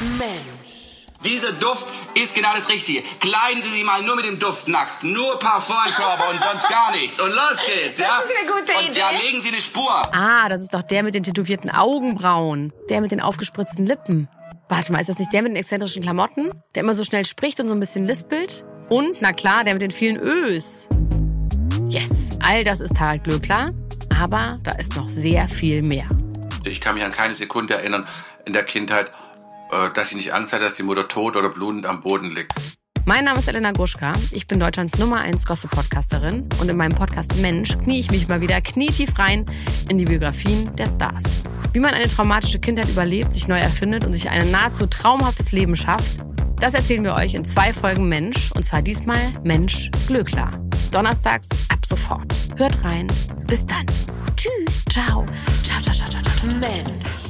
Mensch. Dieser Duft ist genau das Richtige. Kleiden Sie sich mal nur mit dem Duft nackt. Nur Parfum im Körper und sonst gar nichts. Und los geht's, ja? Das ist eine gute und Idee. ja, legen Sie eine Spur. Ah, das ist doch der mit den tätowierten Augenbrauen. Der mit den aufgespritzten Lippen. Warte mal, ist das nicht der mit den exzentrischen Klamotten? Der immer so schnell spricht und so ein bisschen lispelt? Und, na klar, der mit den vielen Ös. Yes, all das ist Harald Glöckler. Aber da ist noch sehr viel mehr. Ich kann mich an keine Sekunde erinnern in der Kindheit, dass ich nicht Angst hatte, dass die Mutter tot oder blutend am Boden liegt. Mein Name ist Elena Gruschka. Ich bin Deutschlands Nummer 1 Gossip-Podcasterin. Und in meinem Podcast Mensch knie ich mich mal wieder knietief rein in die Biografien der Stars. Wie man eine traumatische Kindheit überlebt, sich neu erfindet und sich ein nahezu traumhaftes Leben schafft, das erzählen wir euch in zwei Folgen Mensch. Und zwar diesmal Mensch Glöckler. Donnerstags ab sofort. Hört rein. Bis dann. Tschüss. Ciao. Ciao, ciao, ciao, ciao, ciao. ciao. Mensch.